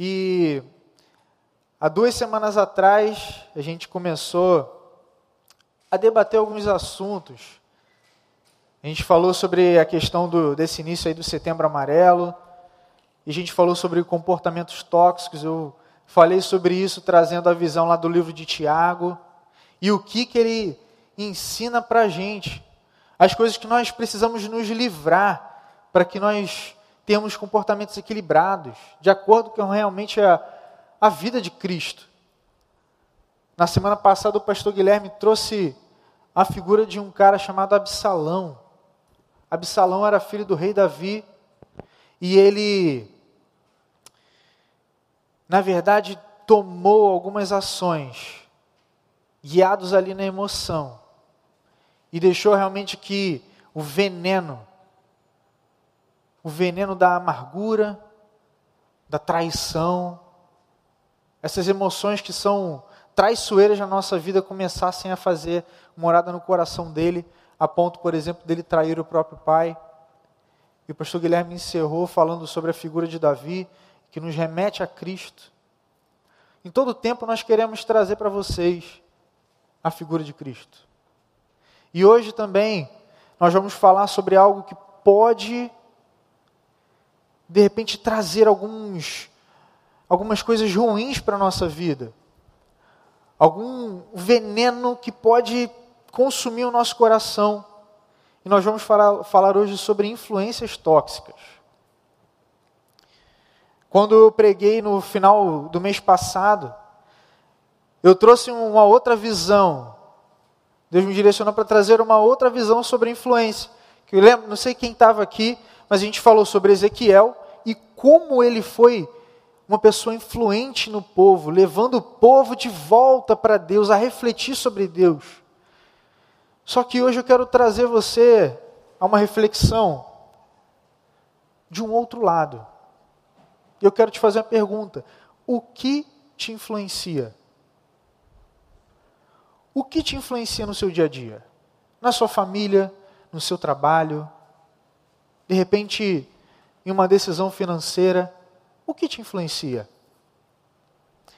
E há duas semanas atrás a gente começou a debater alguns assuntos. A gente falou sobre a questão do, desse início aí do Setembro Amarelo. E a gente falou sobre comportamentos tóxicos. Eu falei sobre isso trazendo a visão lá do livro de Tiago e o que que ele ensina para a gente, as coisas que nós precisamos nos livrar para que nós termos comportamentos equilibrados, de acordo com realmente a, a vida de Cristo. Na semana passada, o pastor Guilherme trouxe a figura de um cara chamado Absalão. Absalão era filho do rei Davi e ele, na verdade, tomou algumas ações guiados ali na emoção e deixou realmente que o veneno o veneno da amargura, da traição, essas emoções que são traiçoeiras na nossa vida começassem a fazer morada no coração dele, a ponto, por exemplo, dele trair o próprio pai. E o pastor Guilherme encerrou falando sobre a figura de Davi, que nos remete a Cristo. Em todo tempo nós queremos trazer para vocês a figura de Cristo. E hoje também nós vamos falar sobre algo que pode de repente trazer alguns algumas coisas ruins para a nossa vida. Algum veneno que pode consumir o nosso coração. E nós vamos falar, falar hoje sobre influências tóxicas. Quando eu preguei no final do mês passado, eu trouxe uma outra visão. Deus me direcionou para trazer uma outra visão sobre influência. Que eu lembro, não sei quem estava aqui, mas a gente falou sobre Ezequiel e como ele foi uma pessoa influente no povo, levando o povo de volta para Deus, a refletir sobre Deus. Só que hoje eu quero trazer você a uma reflexão de um outro lado. Eu quero te fazer uma pergunta: o que te influencia? O que te influencia no seu dia a dia? Na sua família, no seu trabalho, de repente, em uma decisão financeira, o que te influencia?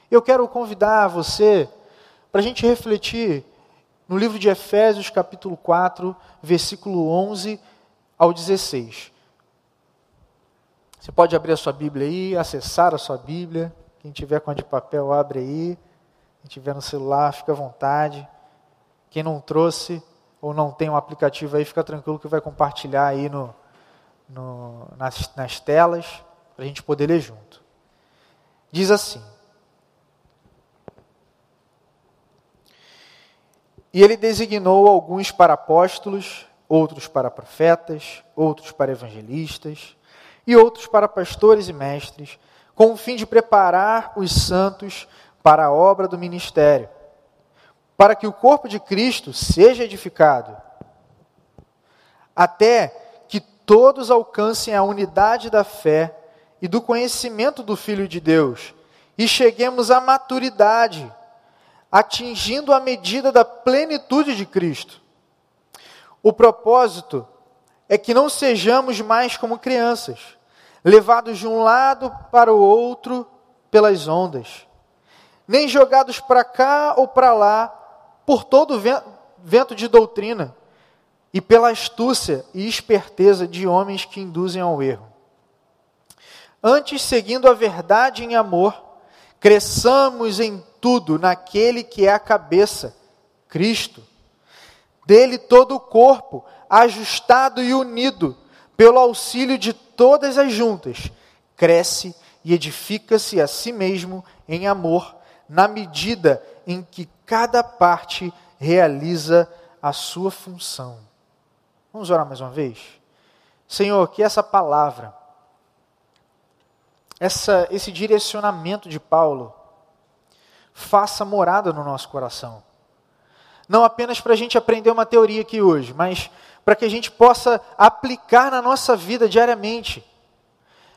Eu quero convidar você para a gente refletir no livro de Efésios, capítulo 4, versículo 11 ao 16. Você pode abrir a sua Bíblia aí, acessar a sua Bíblia. Quem tiver com a de papel, abre aí. Quem tiver no celular, fica à vontade. Quem não trouxe ou não tem um aplicativo aí, fica tranquilo que vai compartilhar aí no, no, nas, nas telas para a gente poder ler junto. Diz assim: E ele designou alguns para apóstolos, outros para profetas, outros para evangelistas e outros para pastores e mestres, com o fim de preparar os santos para a obra do ministério, para que o corpo de Cristo seja edificado, até todos alcancem a unidade da fé e do conhecimento do Filho de Deus e cheguemos à maturidade, atingindo a medida da plenitude de Cristo. O propósito é que não sejamos mais como crianças, levados de um lado para o outro pelas ondas nem jogados para cá ou para lá por todo vento de doutrina e pela astúcia e esperteza de homens que induzem ao erro. Antes, seguindo a verdade em amor, cresçamos em tudo naquele que é a cabeça, Cristo. Dele todo o corpo, ajustado e unido, pelo auxílio de todas as juntas, cresce e edifica-se a si mesmo em amor na medida em que cada parte realiza a sua função. Vamos orar mais uma vez? Senhor, que essa palavra, essa, esse direcionamento de Paulo, faça morada no nosso coração. Não apenas para a gente aprender uma teoria aqui hoje, mas para que a gente possa aplicar na nossa vida diariamente.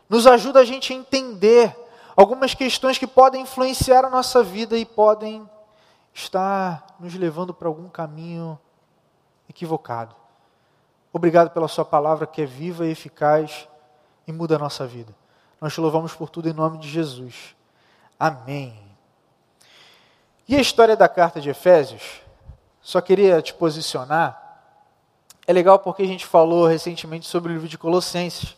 Nos ajuda a gente a entender algumas questões que podem influenciar a nossa vida e podem estar nos levando para algum caminho equivocado. Obrigado pela Sua palavra que é viva e eficaz e muda a nossa vida. Nós te louvamos por tudo em nome de Jesus. Amém. E a história da carta de Efésios? Só queria te posicionar. É legal porque a gente falou recentemente sobre o livro de Colossenses.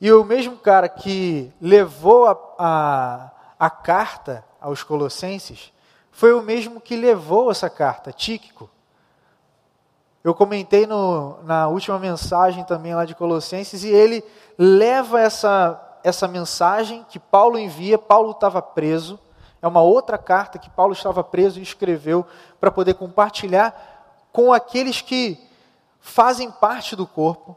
E o mesmo cara que levou a, a, a carta aos Colossenses foi o mesmo que levou essa carta, Tíquico. Eu comentei no, na última mensagem também lá de Colossenses, e ele leva essa, essa mensagem que Paulo envia. Paulo estava preso, é uma outra carta que Paulo estava preso e escreveu para poder compartilhar com aqueles que fazem parte do corpo.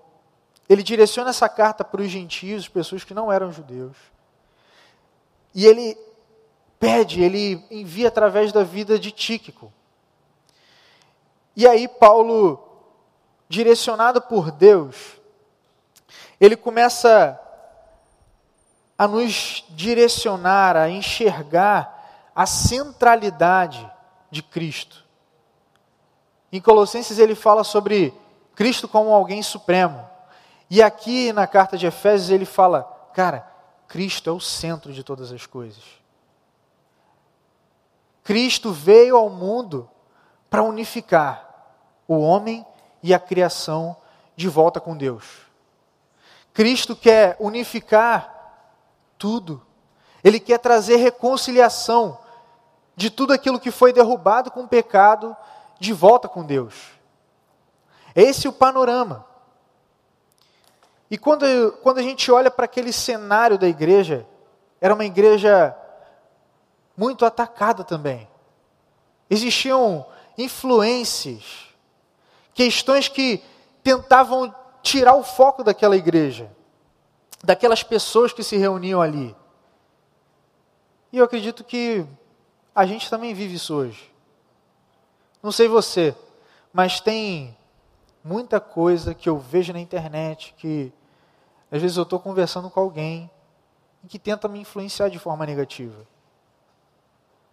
Ele direciona essa carta para os gentios, pessoas que não eram judeus. E ele pede, ele envia através da vida de Tíquico. E aí, Paulo, direcionado por Deus, ele começa a nos direcionar, a enxergar a centralidade de Cristo. Em Colossenses ele fala sobre Cristo como alguém supremo. E aqui na carta de Efésios ele fala, cara, Cristo é o centro de todas as coisas. Cristo veio ao mundo para unificar o homem e a criação de volta com Deus. Cristo quer unificar tudo. Ele quer trazer reconciliação de tudo aquilo que foi derrubado com o pecado de volta com Deus. Esse é o panorama. E quando, quando a gente olha para aquele cenário da igreja, era uma igreja muito atacada também. Existiam influências, questões que tentavam tirar o foco daquela igreja, daquelas pessoas que se reuniam ali. E eu acredito que a gente também vive isso hoje. Não sei você, mas tem muita coisa que eu vejo na internet que às vezes eu estou conversando com alguém e que tenta me influenciar de forma negativa.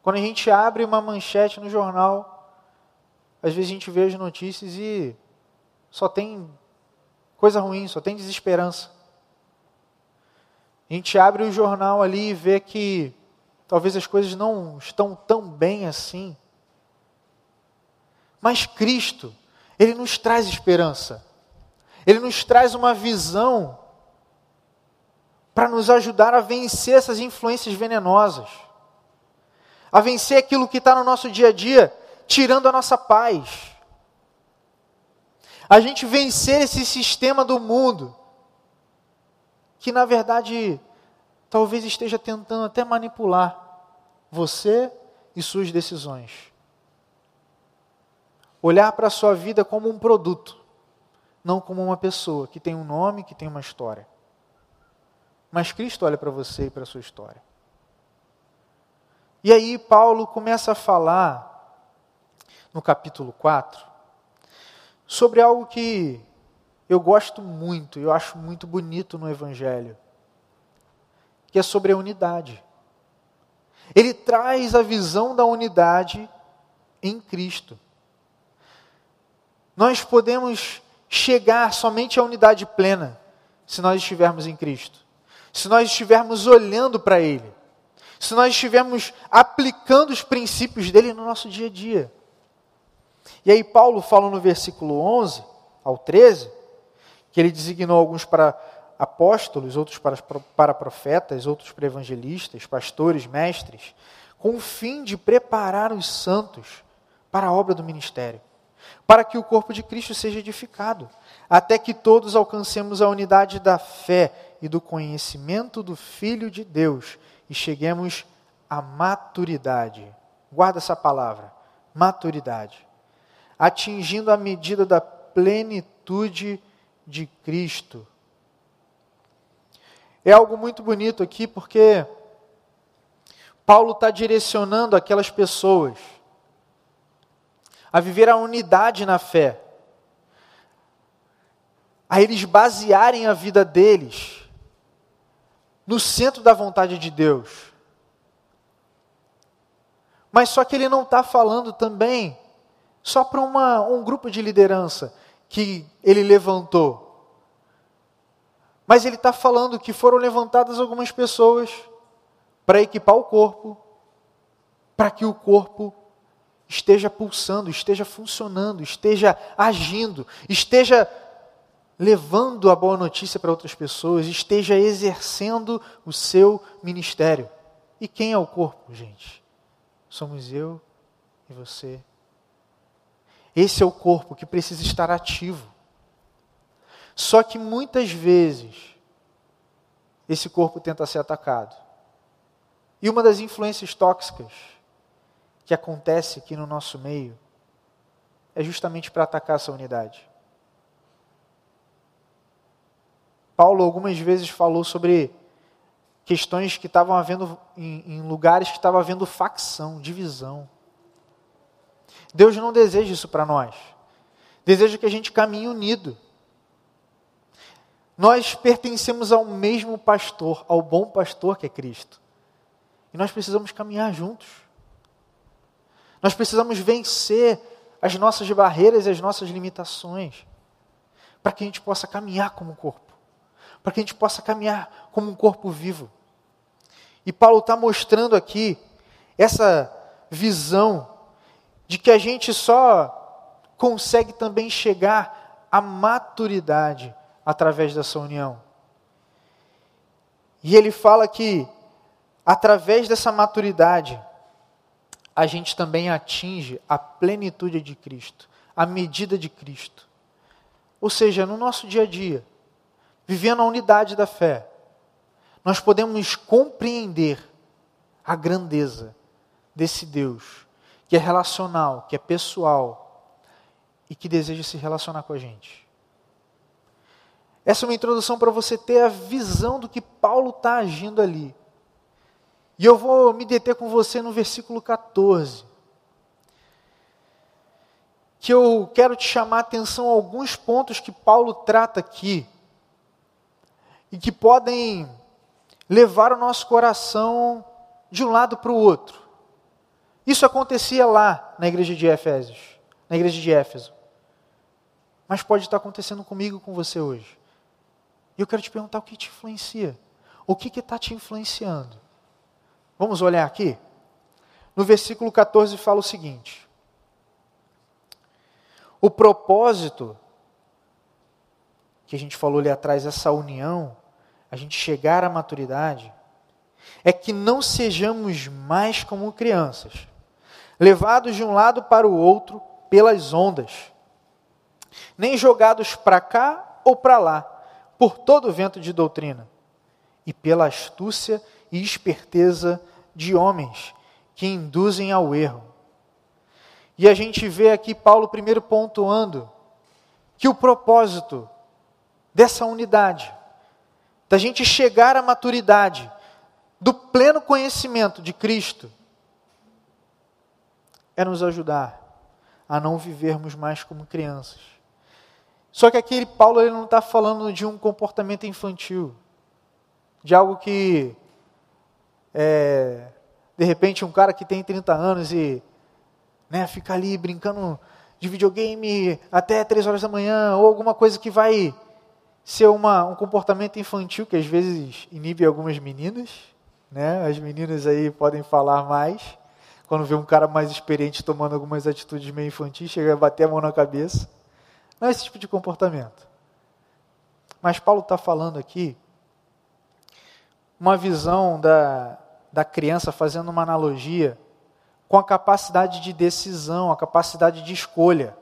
Quando a gente abre uma manchete no jornal, às vezes a gente vê as notícias e só tem coisa ruim, só tem desesperança. A gente abre o jornal ali e vê que talvez as coisas não estão tão bem assim. Mas Cristo, Ele nos traz esperança. Ele nos traz uma visão para nos ajudar a vencer essas influências venenosas, a vencer aquilo que está no nosso dia a dia tirando a nossa paz. A gente vencer esse sistema do mundo, que na verdade talvez esteja tentando até manipular você e suas decisões. Olhar para a sua vida como um produto, não como uma pessoa que tem um nome, que tem uma história. Mas Cristo olha para você e para a sua história. E aí Paulo começa a falar no capítulo 4, sobre algo que eu gosto muito, eu acho muito bonito no Evangelho, que é sobre a unidade. Ele traz a visão da unidade em Cristo. Nós podemos chegar somente à unidade plena se nós estivermos em Cristo, se nós estivermos olhando para Ele, se nós estivermos aplicando os princípios dele no nosso dia a dia. E aí Paulo fala no versículo 11 ao 13, que ele designou alguns para apóstolos, outros para, para profetas, outros para evangelistas, pastores, mestres, com o fim de preparar os santos para a obra do ministério, para que o corpo de Cristo seja edificado, até que todos alcancemos a unidade da fé e do conhecimento do Filho de Deus e cheguemos à maturidade. Guarda essa palavra, maturidade atingindo a medida da plenitude de Cristo. É algo muito bonito aqui porque Paulo está direcionando aquelas pessoas a viver a unidade na fé, a eles basearem a vida deles no centro da vontade de Deus. Mas só que ele não está falando também só para um grupo de liderança que ele levantou. Mas ele está falando que foram levantadas algumas pessoas para equipar o corpo, para que o corpo esteja pulsando, esteja funcionando, esteja agindo, esteja levando a boa notícia para outras pessoas, esteja exercendo o seu ministério. E quem é o corpo, gente? Somos eu e você. Esse é o corpo que precisa estar ativo. Só que muitas vezes esse corpo tenta ser atacado. E uma das influências tóxicas que acontece aqui no nosso meio é justamente para atacar essa unidade. Paulo algumas vezes falou sobre questões que estavam havendo em, em lugares que estava havendo facção, divisão. Deus não deseja isso para nós. Deseja que a gente caminhe unido. Nós pertencemos ao mesmo pastor, ao bom pastor que é Cristo. E nós precisamos caminhar juntos. Nós precisamos vencer as nossas barreiras e as nossas limitações, para que a gente possa caminhar como um corpo, para que a gente possa caminhar como um corpo vivo. E Paulo está mostrando aqui essa visão de que a gente só consegue também chegar à maturidade através dessa união. E ele fala que, através dessa maturidade, a gente também atinge a plenitude de Cristo, a medida de Cristo. Ou seja, no nosso dia a dia, vivendo a unidade da fé, nós podemos compreender a grandeza desse Deus, que é relacional, que é pessoal e que deseja se relacionar com a gente. Essa é uma introdução para você ter a visão do que Paulo está agindo ali. E eu vou me deter com você no versículo 14. Que eu quero te chamar a atenção a alguns pontos que Paulo trata aqui. E que podem levar o nosso coração de um lado para o outro. Isso acontecia lá na igreja de Éfesos, na igreja de Éfeso. Mas pode estar acontecendo comigo com você hoje. E eu quero te perguntar o que te influencia. O que está te influenciando? Vamos olhar aqui? No versículo 14 fala o seguinte: O propósito, que a gente falou ali atrás, essa união, a gente chegar à maturidade, é que não sejamos mais como crianças, levados de um lado para o outro pelas ondas, nem jogados para cá ou para lá por todo o vento de doutrina e pela astúcia e esperteza de homens que induzem ao erro. E a gente vê aqui Paulo primeiro pontuando que o propósito dessa unidade, da gente chegar à maturidade, do pleno conhecimento de Cristo, é nos ajudar a não vivermos mais como crianças, só que aqui Paulo ele não está falando de um comportamento infantil, de algo que, é, de repente, um cara que tem 30 anos e né, fica ali brincando de videogame até 3 horas da manhã, ou alguma coisa que vai ser uma, um comportamento infantil que às vezes inibe algumas meninas. Né? As meninas aí podem falar mais. Quando vê um cara mais experiente tomando algumas atitudes meio infantis, chega a bater a mão na cabeça. Não é esse tipo de comportamento. Mas Paulo está falando aqui uma visão da, da criança, fazendo uma analogia com a capacidade de decisão, a capacidade de escolha.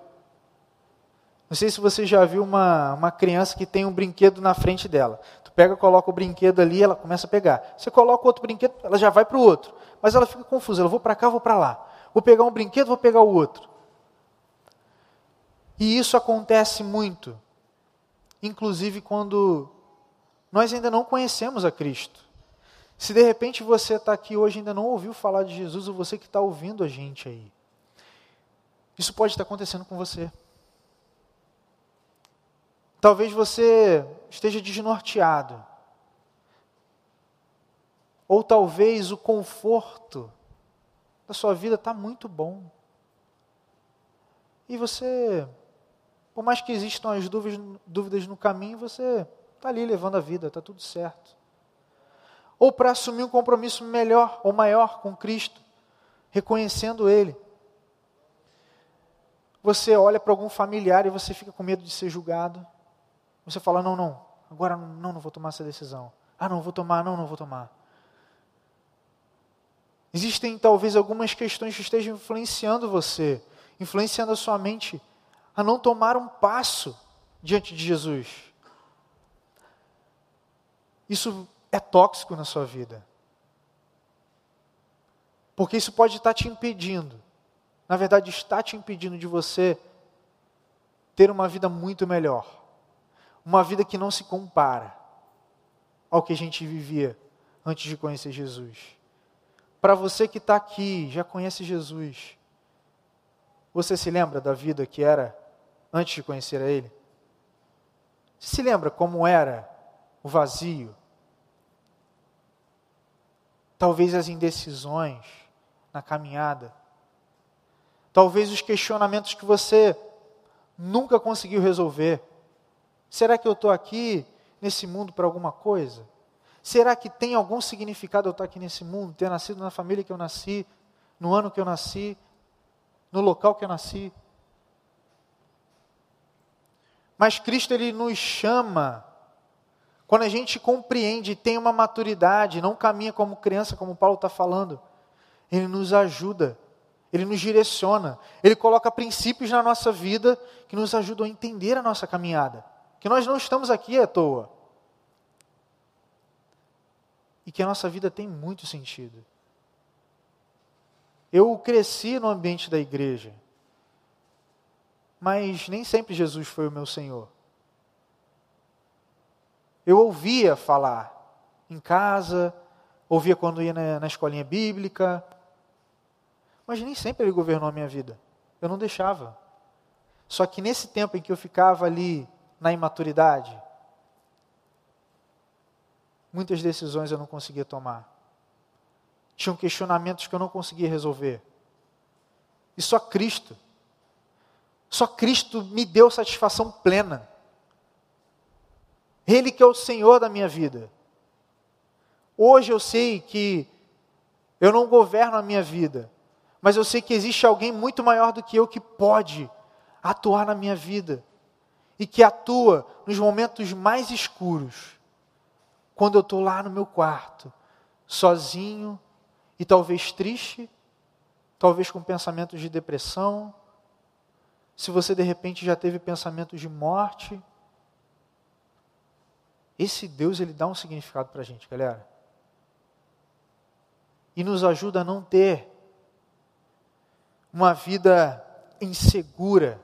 Não sei se você já viu uma, uma criança que tem um brinquedo na frente dela. Tu pega, coloca o brinquedo ali, ela começa a pegar. Você coloca outro brinquedo, ela já vai para o outro. Mas ela fica confusa, ela vou para cá, vou para lá. Vou pegar um brinquedo, vou pegar o outro. E isso acontece muito, inclusive quando nós ainda não conhecemos a Cristo. Se de repente você está aqui hoje e ainda não ouviu falar de Jesus, ou você que está ouvindo a gente aí, isso pode estar acontecendo com você. Talvez você esteja desnorteado. Ou talvez o conforto da sua vida está muito bom. E você por mais que existam as dúvidas, dúvidas no caminho, você está ali levando a vida, está tudo certo. Ou para assumir um compromisso melhor ou maior com Cristo, reconhecendo Ele. Você olha para algum familiar e você fica com medo de ser julgado. Você fala: não, não, agora não, não vou tomar essa decisão. Ah, não vou tomar, não, não vou tomar. Existem talvez algumas questões que estejam influenciando você, influenciando a sua mente a não tomar um passo diante de Jesus. Isso é tóxico na sua vida. Porque isso pode estar te impedindo, na verdade, está te impedindo de você ter uma vida muito melhor. Uma vida que não se compara ao que a gente vivia antes de conhecer Jesus. Para você que está aqui, já conhece Jesus, você se lembra da vida que era antes de conhecer a Ele? Se lembra como era o vazio? Talvez as indecisões na caminhada. Talvez os questionamentos que você nunca conseguiu resolver. Será que eu estou aqui nesse mundo para alguma coisa? Será que tem algum significado eu estar aqui nesse mundo, ter nascido na família que eu nasci, no ano que eu nasci, no local que eu nasci? Mas Cristo ele nos chama quando a gente compreende, tem uma maturidade, não caminha como criança, como Paulo está falando, ele nos ajuda, ele nos direciona, ele coloca princípios na nossa vida que nos ajudam a entender a nossa caminhada, que nós não estamos aqui à toa. E que a nossa vida tem muito sentido. Eu cresci no ambiente da igreja, mas nem sempre Jesus foi o meu Senhor. Eu ouvia falar em casa, ouvia quando ia na, na escolinha bíblica, mas nem sempre ele governou a minha vida. Eu não deixava. Só que nesse tempo em que eu ficava ali na imaturidade, muitas decisões eu não conseguia tomar. Tinham questionamentos que eu não conseguia resolver. E só Cristo só Cristo me deu satisfação plena. Ele que é o Senhor da minha vida. Hoje eu sei que eu não governo a minha vida, mas eu sei que existe alguém muito maior do que eu que pode atuar na minha vida e que atua nos momentos mais escuros, quando eu estou lá no meu quarto, sozinho e talvez triste, talvez com pensamentos de depressão, se você de repente já teve pensamentos de morte. Esse Deus, ele dá um significado para a gente, galera. E nos ajuda a não ter uma vida insegura.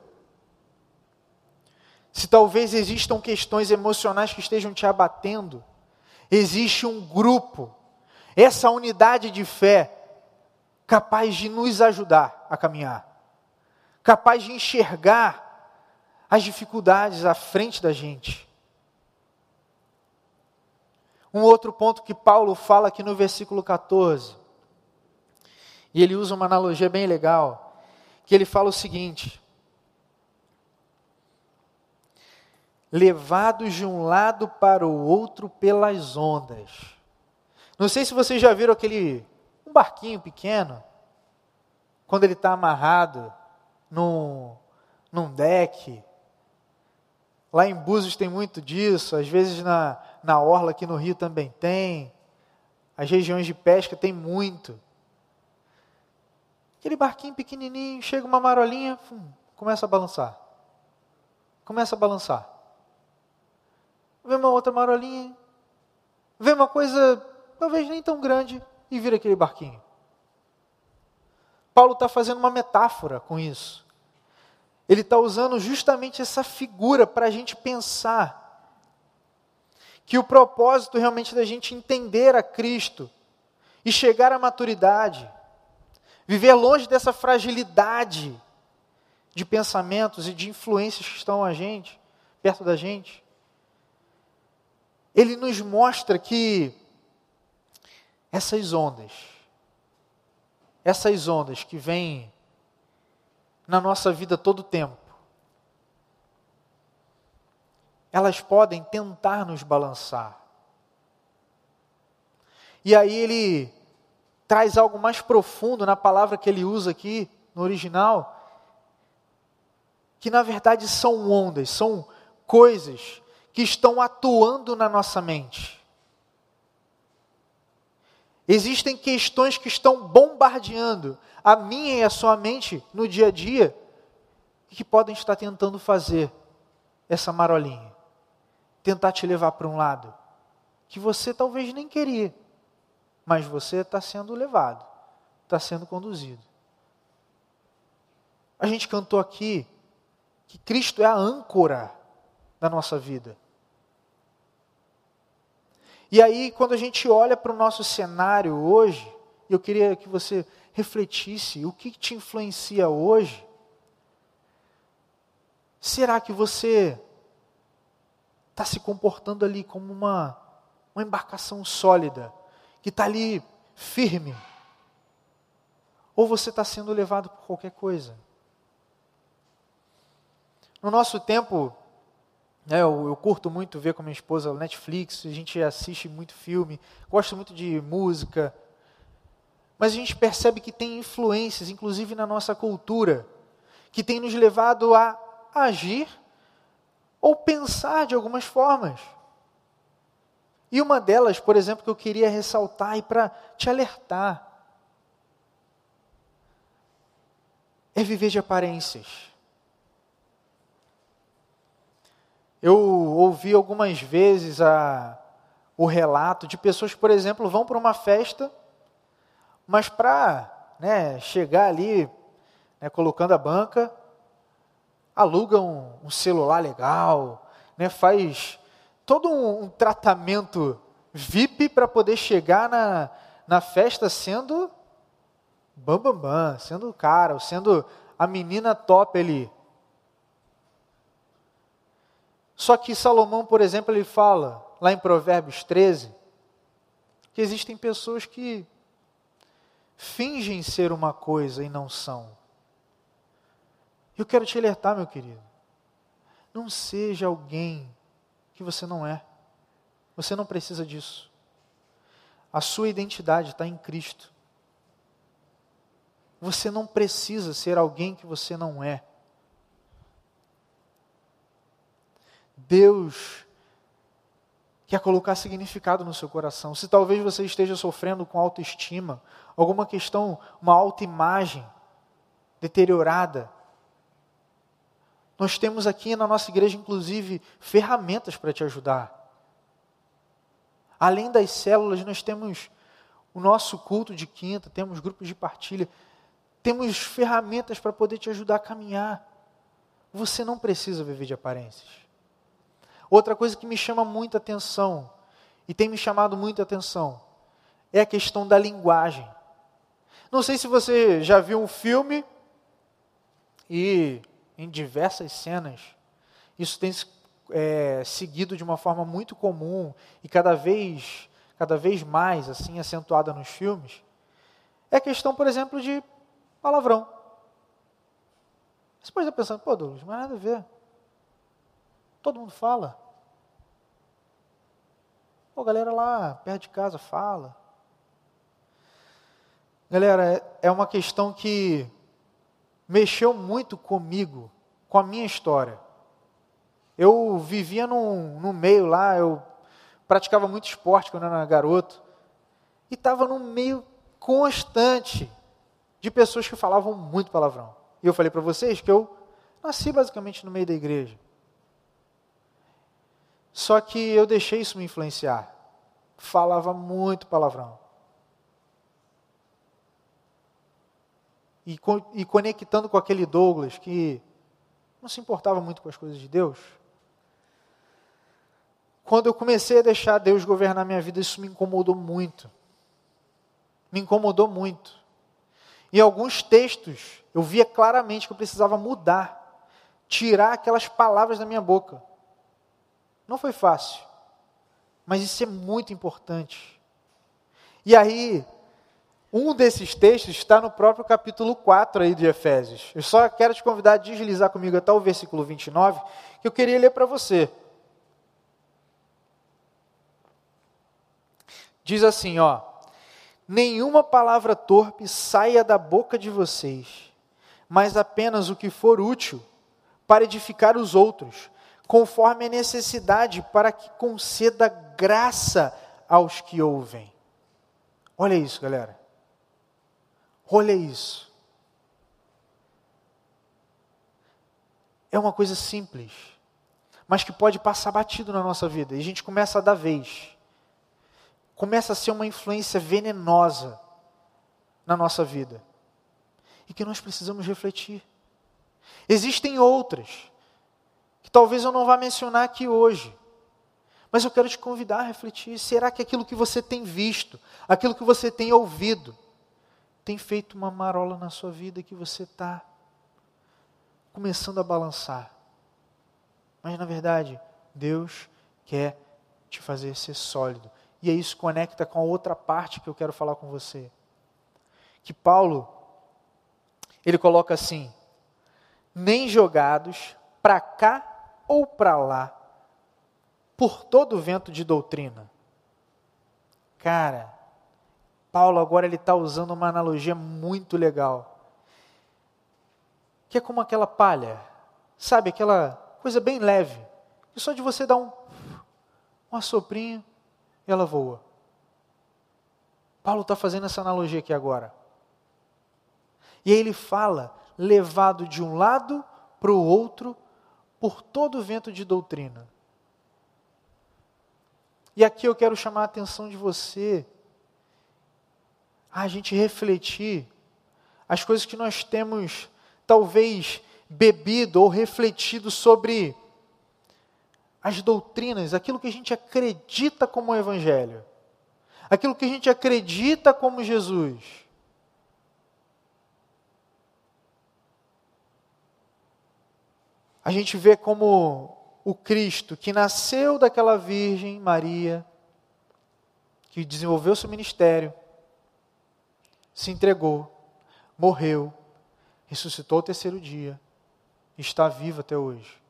Se talvez existam questões emocionais que estejam te abatendo, existe um grupo, essa unidade de fé, capaz de nos ajudar a caminhar capaz de enxergar as dificuldades à frente da gente. Um outro ponto que Paulo fala aqui no versículo 14, e ele usa uma analogia bem legal, que ele fala o seguinte: levados de um lado para o outro pelas ondas. Não sei se vocês já viram aquele um barquinho pequeno, quando ele está amarrado num, num deck. Lá em Búzios tem muito disso, às vezes na, na Orla aqui no Rio também tem. As regiões de pesca tem muito. Aquele barquinho pequenininho, chega uma marolinha, fum, começa a balançar. Começa a balançar. Vê uma outra marolinha, vê uma coisa talvez nem tão grande e vira aquele barquinho. Paulo está fazendo uma metáfora com isso. Ele está usando justamente essa figura para a gente pensar que o propósito realmente da gente entender a Cristo e chegar à maturidade, viver longe dessa fragilidade de pensamentos e de influências que estão a gente, perto da gente. Ele nos mostra que essas ondas, essas ondas que vêm na nossa vida todo o tempo. elas podem tentar nos balançar. E aí ele traz algo mais profundo na palavra que ele usa aqui no original, que na verdade são ondas, são coisas que estão atuando na nossa mente. Existem questões que estão bombardeando a minha e a sua mente no dia a dia que podem estar tentando fazer essa marolinha, tentar te levar para um lado que você talvez nem queria, mas você está sendo levado, está sendo conduzido. A gente cantou aqui que Cristo é a âncora da nossa vida. E aí, quando a gente olha para o nosso cenário hoje, eu queria que você refletisse o que te influencia hoje. Será que você está se comportando ali como uma, uma embarcação sólida, que está ali firme? Ou você está sendo levado por qualquer coisa? No nosso tempo, né, eu, eu, curto muito ver com minha esposa Netflix, a gente assiste muito filme, gosto muito de música, mas a gente percebe que tem influências, inclusive na nossa cultura, que tem nos levado a agir ou pensar de algumas formas. E uma delas, por exemplo, que eu queria ressaltar e para te alertar, é viver de aparências. Eu ouvi algumas vezes a, o relato de pessoas por exemplo, vão para uma festa, mas para né, chegar ali, né, colocando a banca, alugam um, um celular legal, né, faz todo um, um tratamento VIP para poder chegar na, na festa sendo bambambam, bam, bam, sendo o cara, sendo a menina top ali. Só que Salomão, por exemplo, ele fala, lá em Provérbios 13, que existem pessoas que fingem ser uma coisa e não são. Eu quero te alertar, meu querido. Não seja alguém que você não é. Você não precisa disso. A sua identidade está em Cristo. Você não precisa ser alguém que você não é. Deus quer colocar significado no seu coração. Se talvez você esteja sofrendo com autoestima, alguma questão, uma autoimagem deteriorada, nós temos aqui na nossa igreja, inclusive, ferramentas para te ajudar. Além das células, nós temos o nosso culto de quinta, temos grupos de partilha, temos ferramentas para poder te ajudar a caminhar. Você não precisa viver de aparências. Outra coisa que me chama muita atenção, e tem me chamado muita atenção, é a questão da linguagem. Não sei se você já viu um filme e em diversas cenas isso tem é, seguido de uma forma muito comum e cada vez cada vez mais assim acentuada nos filmes é a questão, por exemplo, de palavrão. Você pode estar pensando, pô, Douglas, mas nada a ver. Todo mundo fala. Pô, galera lá perto de casa fala. Galera, é uma questão que mexeu muito comigo, com a minha história. Eu vivia num, num meio lá, eu praticava muito esporte quando eu era garoto, e estava num meio constante de pessoas que falavam muito palavrão. E eu falei para vocês que eu nasci basicamente no meio da igreja. Só que eu deixei isso me influenciar. Falava muito palavrão. E, e conectando com aquele Douglas que não se importava muito com as coisas de Deus. Quando eu comecei a deixar Deus governar minha vida, isso me incomodou muito. Me incomodou muito. Em alguns textos, eu via claramente que eu precisava mudar, tirar aquelas palavras da minha boca. Não foi fácil, mas isso é muito importante. E aí, um desses textos está no próprio capítulo 4 aí de Efésios. Eu só quero te convidar a deslizar comigo até o versículo 29, que eu queria ler para você. Diz assim, ó: Nenhuma palavra torpe saia da boca de vocês, mas apenas o que for útil para edificar os outros, conforme a necessidade, para que conceda graça aos que ouvem. Olha isso, galera. Olha isso. É uma coisa simples, mas que pode passar batido na nossa vida. E a gente começa a dar vez. Começa a ser uma influência venenosa na nossa vida. E que nós precisamos refletir. Existem outras, que talvez eu não vá mencionar aqui hoje. Mas eu quero te convidar a refletir: será que aquilo que você tem visto, aquilo que você tem ouvido, tem feito uma marola na sua vida que você está começando a balançar. Mas na verdade, Deus quer te fazer ser sólido. E isso conecta com a outra parte que eu quero falar com você. Que Paulo, ele coloca assim: nem jogados para cá ou para lá, por todo o vento de doutrina. Cara, Paulo agora ele está usando uma analogia muito legal que é como aquela palha, sabe, aquela coisa bem leve, que só de você dar um, um assoprinho, ela voa. Paulo está fazendo essa analogia aqui agora. E aí ele fala, levado de um lado para o outro, por todo vento de doutrina. E aqui eu quero chamar a atenção de você, a gente refletir as coisas que nós temos talvez bebido ou refletido sobre as doutrinas, aquilo que a gente acredita como o Evangelho, aquilo que a gente acredita como Jesus. A gente vê como o Cristo que nasceu daquela Virgem Maria, que desenvolveu seu ministério, se entregou, morreu, ressuscitou ao terceiro dia, está vivo até hoje.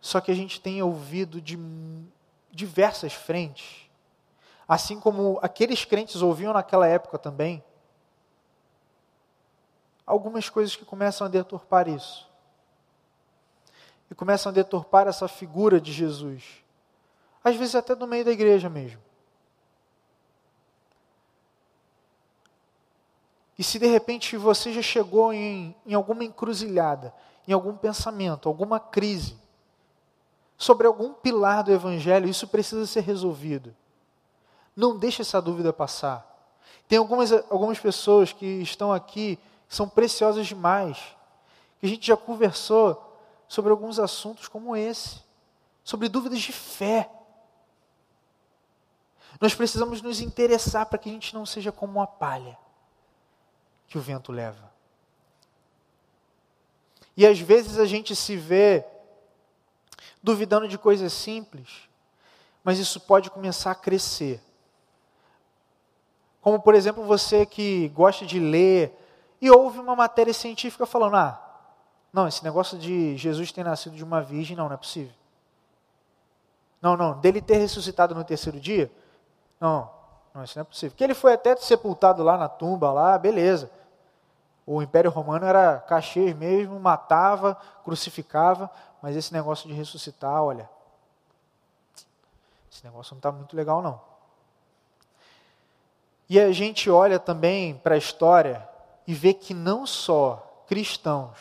Só que a gente tem ouvido de diversas frentes, assim como aqueles crentes ouviam naquela época também, algumas coisas que começam a deturpar isso. E começam a deturpar essa figura de Jesus. Às vezes até no meio da igreja mesmo. E se de repente você já chegou em, em alguma encruzilhada, em algum pensamento, alguma crise, sobre algum pilar do Evangelho, isso precisa ser resolvido. Não deixe essa dúvida passar. Tem algumas, algumas pessoas que estão aqui, são preciosas demais, que a gente já conversou sobre alguns assuntos como esse, sobre dúvidas de fé. Nós precisamos nos interessar para que a gente não seja como uma palha que o vento leva. E às vezes a gente se vê duvidando de coisas simples, mas isso pode começar a crescer. Como, por exemplo, você que gosta de ler e ouve uma matéria científica falando: ah, não, esse negócio de Jesus ter nascido de uma virgem, não, não é possível. Não, não, dele ter ressuscitado no terceiro dia, não, não, isso não é possível. Que ele foi até sepultado lá na tumba, lá, beleza. O Império Romano era cachês mesmo, matava, crucificava, mas esse negócio de ressuscitar, olha, esse negócio não está muito legal não. E a gente olha também para a história e vê que não só cristãos,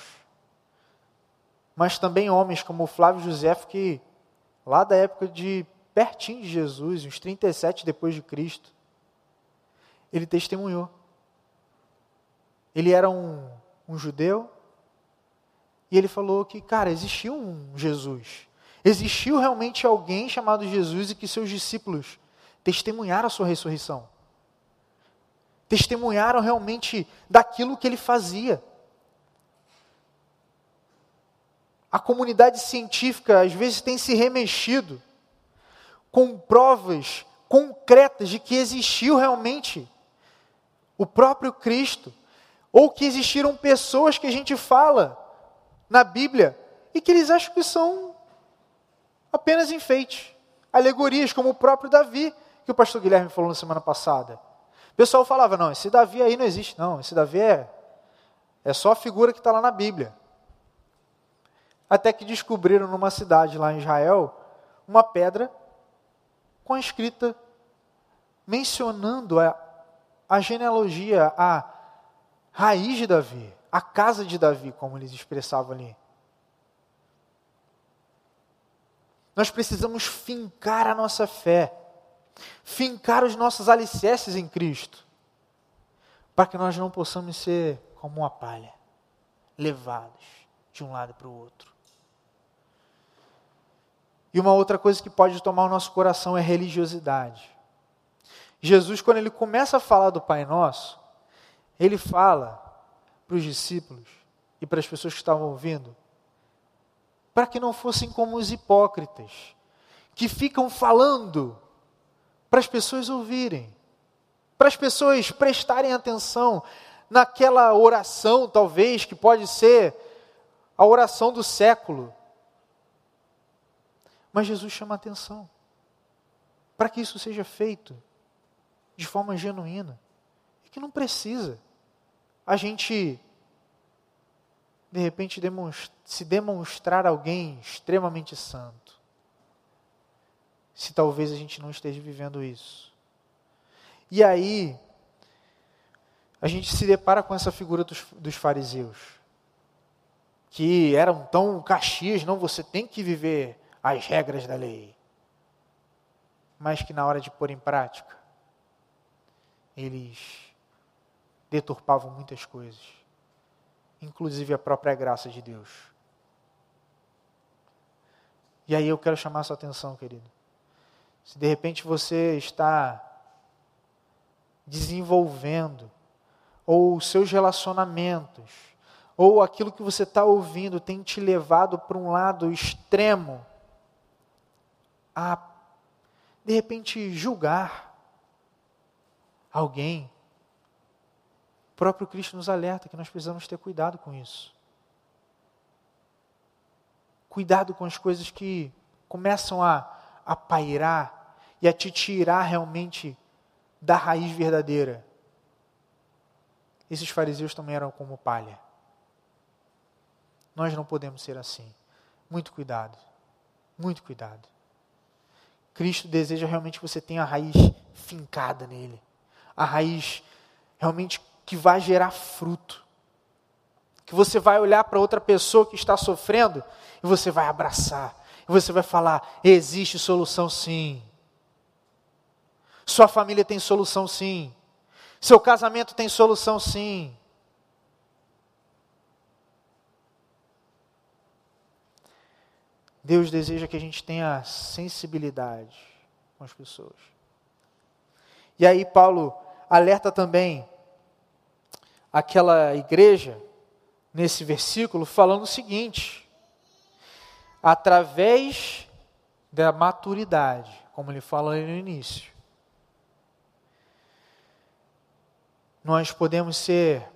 mas também homens como Flávio José, que lá da época de pertinho de Jesus, uns 37 depois de Cristo, ele testemunhou ele era um, um judeu e ele falou que, cara, existiu um Jesus. Existiu realmente alguém chamado Jesus e que seus discípulos testemunharam a sua ressurreição. Testemunharam realmente daquilo que ele fazia. A comunidade científica às vezes tem se remexido com provas concretas de que existiu realmente o próprio Cristo ou que existiram pessoas que a gente fala na Bíblia e que eles acham que são apenas enfeite. alegorias, como o próprio Davi, que o pastor Guilherme falou na semana passada. O pessoal falava: não, esse Davi aí não existe, não, esse Davi é, é só a figura que está lá na Bíblia. Até que descobriram numa cidade lá em Israel uma pedra com a escrita mencionando a, a genealogia, a raiz de Davi, a casa de Davi, como eles expressavam ali. Nós precisamos fincar a nossa fé, fincar os nossos alicerces em Cristo, para que nós não possamos ser como uma palha, levados de um lado para o outro. E uma outra coisa que pode tomar o nosso coração é religiosidade. Jesus, quando ele começa a falar do Pai Nosso, ele fala para os discípulos e para as pessoas que estavam ouvindo para que não fossem como os hipócritas, que ficam falando para as pessoas ouvirem, para as pessoas prestarem atenção naquela oração, talvez, que pode ser a oração do século. Mas Jesus chama atenção para que isso seja feito de forma genuína e que não precisa a gente de repente se demonstrar alguém extremamente santo. Se talvez a gente não esteja vivendo isso. E aí, a gente se depara com essa figura dos, dos fariseus, que eram tão caxias, não, você tem que viver as regras da lei. Mas que na hora de pôr em prática, eles deturpavam muitas coisas inclusive a própria graça de Deus. E aí eu quero chamar a sua atenção, querido. Se de repente você está desenvolvendo, ou seus relacionamentos, ou aquilo que você está ouvindo tem te levado para um lado extremo, a de repente julgar alguém, próprio Cristo nos alerta que nós precisamos ter cuidado com isso. Cuidado com as coisas que começam a, a pairar e a te tirar realmente da raiz verdadeira. Esses fariseus também eram como palha. Nós não podemos ser assim. Muito cuidado. Muito cuidado. Cristo deseja realmente que você tenha a raiz fincada nele. A raiz realmente que vai gerar fruto. Que você vai olhar para outra pessoa que está sofrendo e você vai abraçar. E você vai falar: existe solução sim. Sua família tem solução sim. Seu casamento tem solução sim. Deus deseja que a gente tenha sensibilidade com as pessoas. E aí Paulo alerta também aquela igreja, nesse versículo, falando o seguinte: através da maturidade, como ele fala no início, nós podemos ser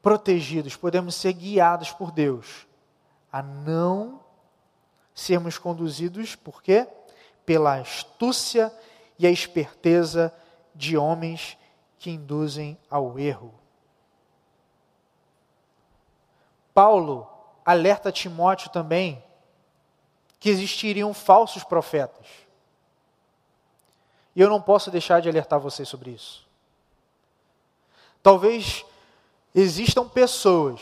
protegidos, podemos ser guiados por Deus a não sermos conduzidos, por quê? Pela astúcia e a esperteza de homens que induzem ao erro. Paulo alerta Timóteo também que existiriam falsos profetas. E eu não posso deixar de alertar você sobre isso. Talvez existam pessoas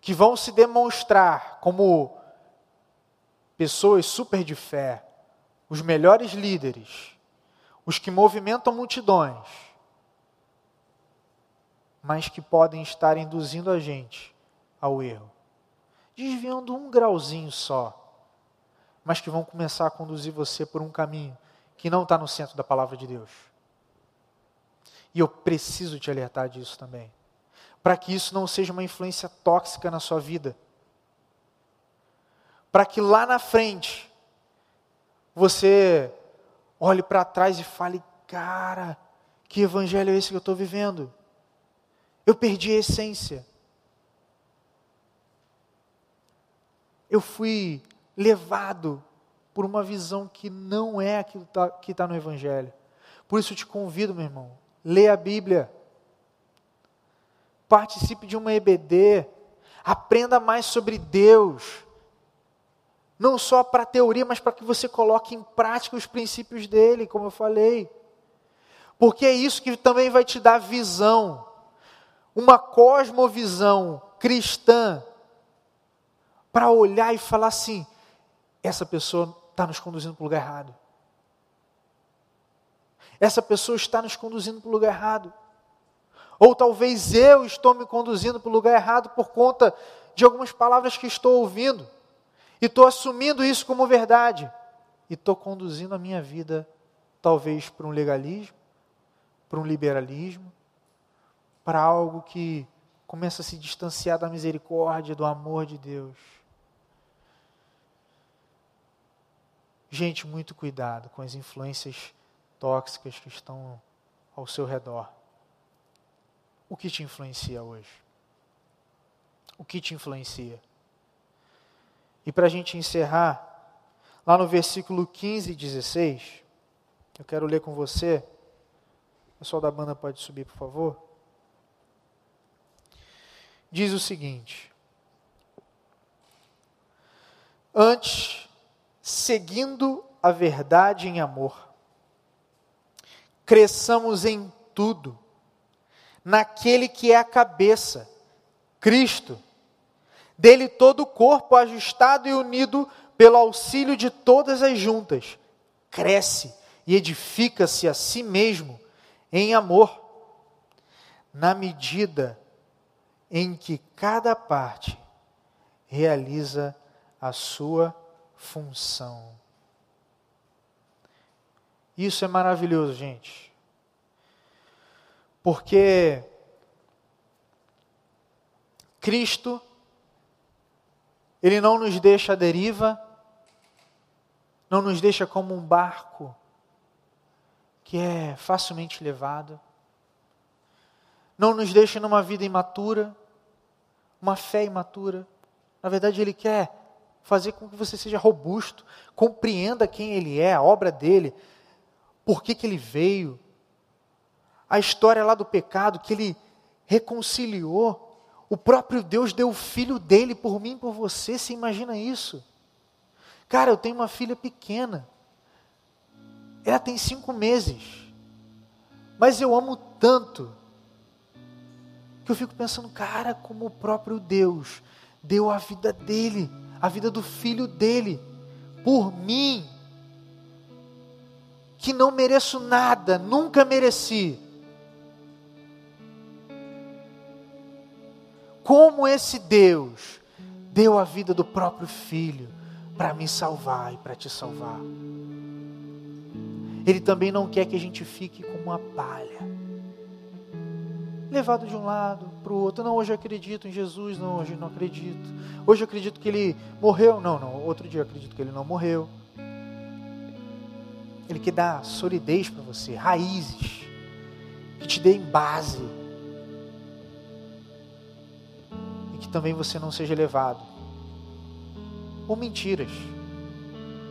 que vão se demonstrar como pessoas super de fé, os melhores líderes, os que movimentam multidões, mas que podem estar induzindo a gente ao erro, desviando um grauzinho só, mas que vão começar a conduzir você por um caminho que não está no centro da palavra de Deus. E eu preciso te alertar disso também, para que isso não seja uma influência tóxica na sua vida, para que lá na frente você olhe para trás e fale: cara, que evangelho é esse que eu estou vivendo? Eu perdi a essência. Eu fui levado por uma visão que não é aquilo tá, que está no Evangelho. Por isso eu te convido, meu irmão, leia a Bíblia, participe de uma EBD, aprenda mais sobre Deus, não só para teoria, mas para que você coloque em prática os princípios dele, como eu falei. Porque é isso que também vai te dar visão, uma cosmovisão cristã, para olhar e falar assim: essa pessoa está nos conduzindo para o lugar errado. Essa pessoa está nos conduzindo para o lugar errado. Ou talvez eu estou me conduzindo para o lugar errado por conta de algumas palavras que estou ouvindo. E estou assumindo isso como verdade. E estou conduzindo a minha vida, talvez, para um legalismo, para um liberalismo, para algo que começa a se distanciar da misericórdia, do amor de Deus. Gente, muito cuidado com as influências tóxicas que estão ao seu redor. O que te influencia hoje? O que te influencia? E para a gente encerrar, lá no versículo 15 e 16, eu quero ler com você. O pessoal da banda pode subir, por favor. Diz o seguinte: Antes seguindo a verdade em amor. Cresçamos em tudo, naquele que é a cabeça, Cristo. Dele todo o corpo ajustado e unido pelo auxílio de todas as juntas, cresce e edifica-se a si mesmo em amor, na medida em que cada parte realiza a sua função. Isso é maravilhoso, gente. Porque Cristo, Ele não nos deixa à deriva, não nos deixa como um barco que é facilmente levado, não nos deixa numa vida imatura, uma fé imatura. Na verdade, Ele quer fazer com que você seja robusto, compreenda quem Ele é, a obra dele, por que, que Ele veio, a história lá do pecado, que Ele reconciliou. O próprio Deus deu o filho dele por mim por você, você imagina isso? Cara, eu tenho uma filha pequena, ela tem cinco meses, mas eu amo tanto, que eu fico pensando, cara, como o próprio Deus deu a vida dele a vida do filho dele, por mim, que não mereço nada, nunca mereci. Como esse Deus deu a vida do próprio filho para me salvar e para te salvar. Ele também não quer que a gente fique como uma palha levado de um lado para o outro. Não, hoje eu acredito em Jesus, não, hoje eu não acredito. Hoje eu acredito que ele morreu, não, não, outro dia eu acredito que ele não morreu. Ele quer dar solidez para você, raízes, que te deem base. E que também você não seja levado por mentiras.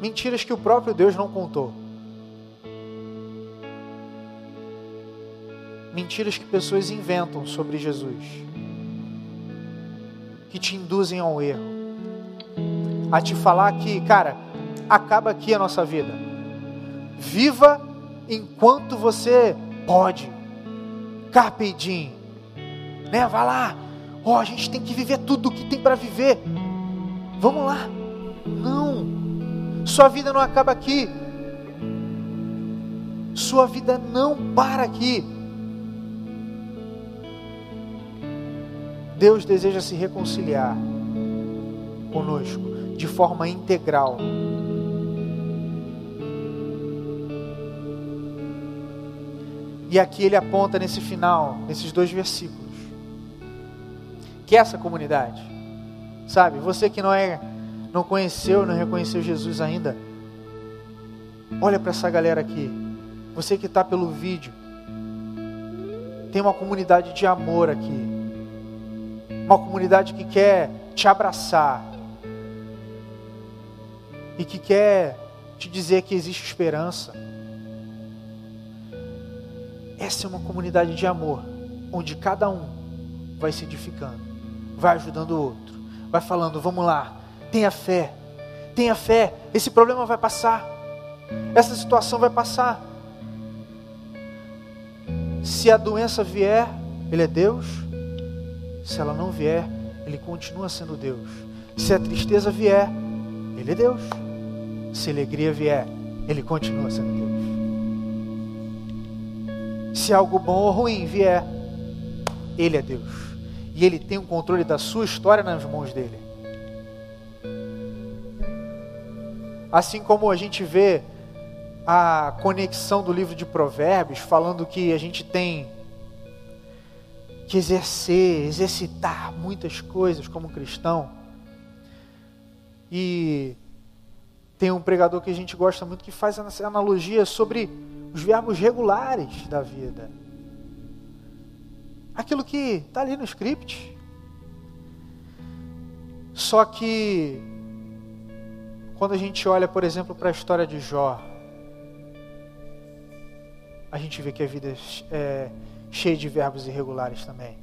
Mentiras que o próprio Deus não contou. Mentiras que pessoas inventam sobre Jesus, que te induzem ao erro, a te falar que, cara, acaba aqui a nossa vida. Viva enquanto você pode. Carpe diem. Né? Vai lá. Oh, a gente tem que viver tudo o que tem para viver. Vamos lá. Não. Sua vida não acaba aqui. Sua vida não para aqui. Deus deseja se reconciliar conosco de forma integral. E aqui ele aponta nesse final, nesses dois versículos, que essa comunidade, sabe, você que não é, não conheceu, não reconheceu Jesus ainda, olha para essa galera aqui, você que está pelo vídeo, tem uma comunidade de amor aqui uma comunidade que quer te abraçar e que quer te dizer que existe esperança. Essa é uma comunidade de amor, onde cada um vai se edificando, vai ajudando o outro, vai falando: vamos lá, tenha fé, tenha fé, esse problema vai passar, essa situação vai passar. Se a doença vier, Ele é Deus, se ela não vier, Ele continua sendo Deus. Se a tristeza vier, Ele é Deus. Se a alegria vier, Ele continua sendo Deus. Se algo bom ou ruim vier, Ele é Deus. E Ele tem o controle da sua história nas mãos dele. Assim como a gente vê a conexão do livro de Provérbios, falando que a gente tem que exercer, exercitar muitas coisas como cristão. E tem um pregador que a gente gosta muito que faz essa analogia sobre os verbos regulares da vida. Aquilo que está ali no script. Só que, quando a gente olha, por exemplo, para a história de Jó, a gente vê que a vida é cheia de verbos irregulares também.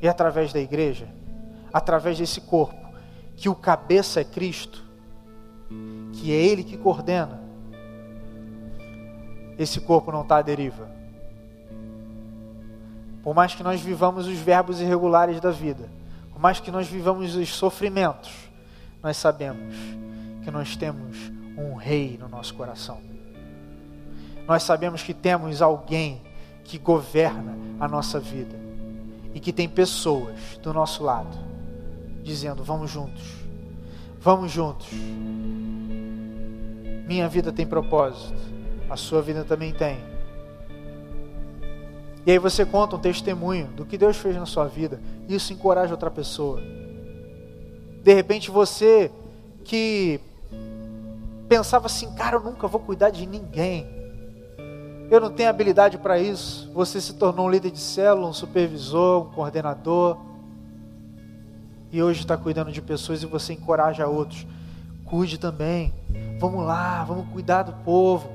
E através da igreja, através desse corpo, que o cabeça é Cristo, que é Ele que coordena, esse corpo não está à deriva. Por mais que nós vivamos os verbos irregulares da vida, por mais que nós vivamos os sofrimentos, nós sabemos que nós temos um rei no nosso coração. Nós sabemos que temos alguém que governa a nossa vida e que tem pessoas do nosso lado dizendo: vamos juntos, vamos juntos. Minha vida tem propósito, a sua vida também tem. E aí você conta um testemunho do que Deus fez na sua vida, e isso encoraja outra pessoa. De repente você que pensava assim, cara, eu nunca vou cuidar de ninguém eu não tenho habilidade para isso. Você se tornou um líder de célula, um supervisor, um coordenador. E hoje está cuidando de pessoas e você encoraja outros. Cuide também. Vamos lá, vamos cuidar do povo.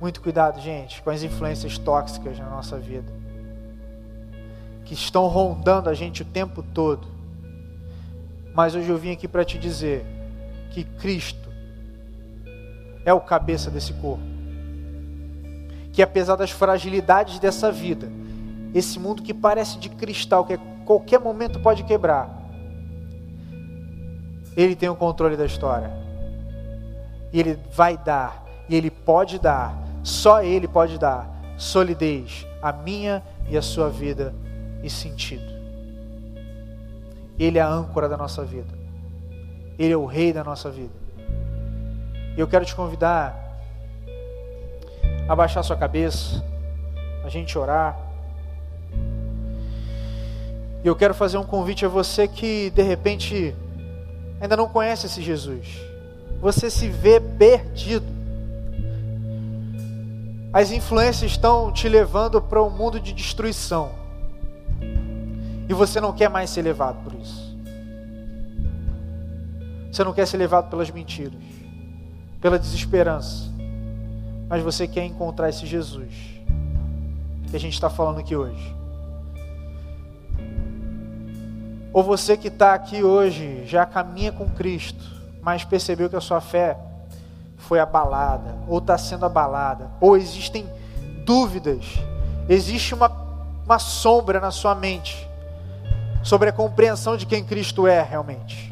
Muito cuidado, gente, com as influências tóxicas na nossa vida, que estão rondando a gente o tempo todo. Mas hoje eu vim aqui para te dizer que Cristo é o cabeça desse corpo. Que apesar das fragilidades dessa vida, esse mundo que parece de cristal, que a qualquer momento pode quebrar, ele tem o controle da história. E ele vai dar, e ele pode dar, só ele pode dar solidez à minha e à sua vida e sentido. Ele é a âncora da nossa vida. Ele é o rei da nossa vida. E eu quero te convidar a baixar sua cabeça, a gente orar. E eu quero fazer um convite a você que de repente ainda não conhece esse Jesus. Você se vê perdido. As influências estão te levando para um mundo de destruição. E você não quer mais ser levado por isso. Você não quer ser levado pelas mentiras pela desesperança, mas você quer encontrar esse Jesus que a gente está falando aqui hoje. Ou você que está aqui hoje já caminha com Cristo, mas percebeu que a sua fé foi abalada, ou está sendo abalada, ou existem dúvidas, existe uma, uma sombra na sua mente sobre a compreensão de quem Cristo é realmente.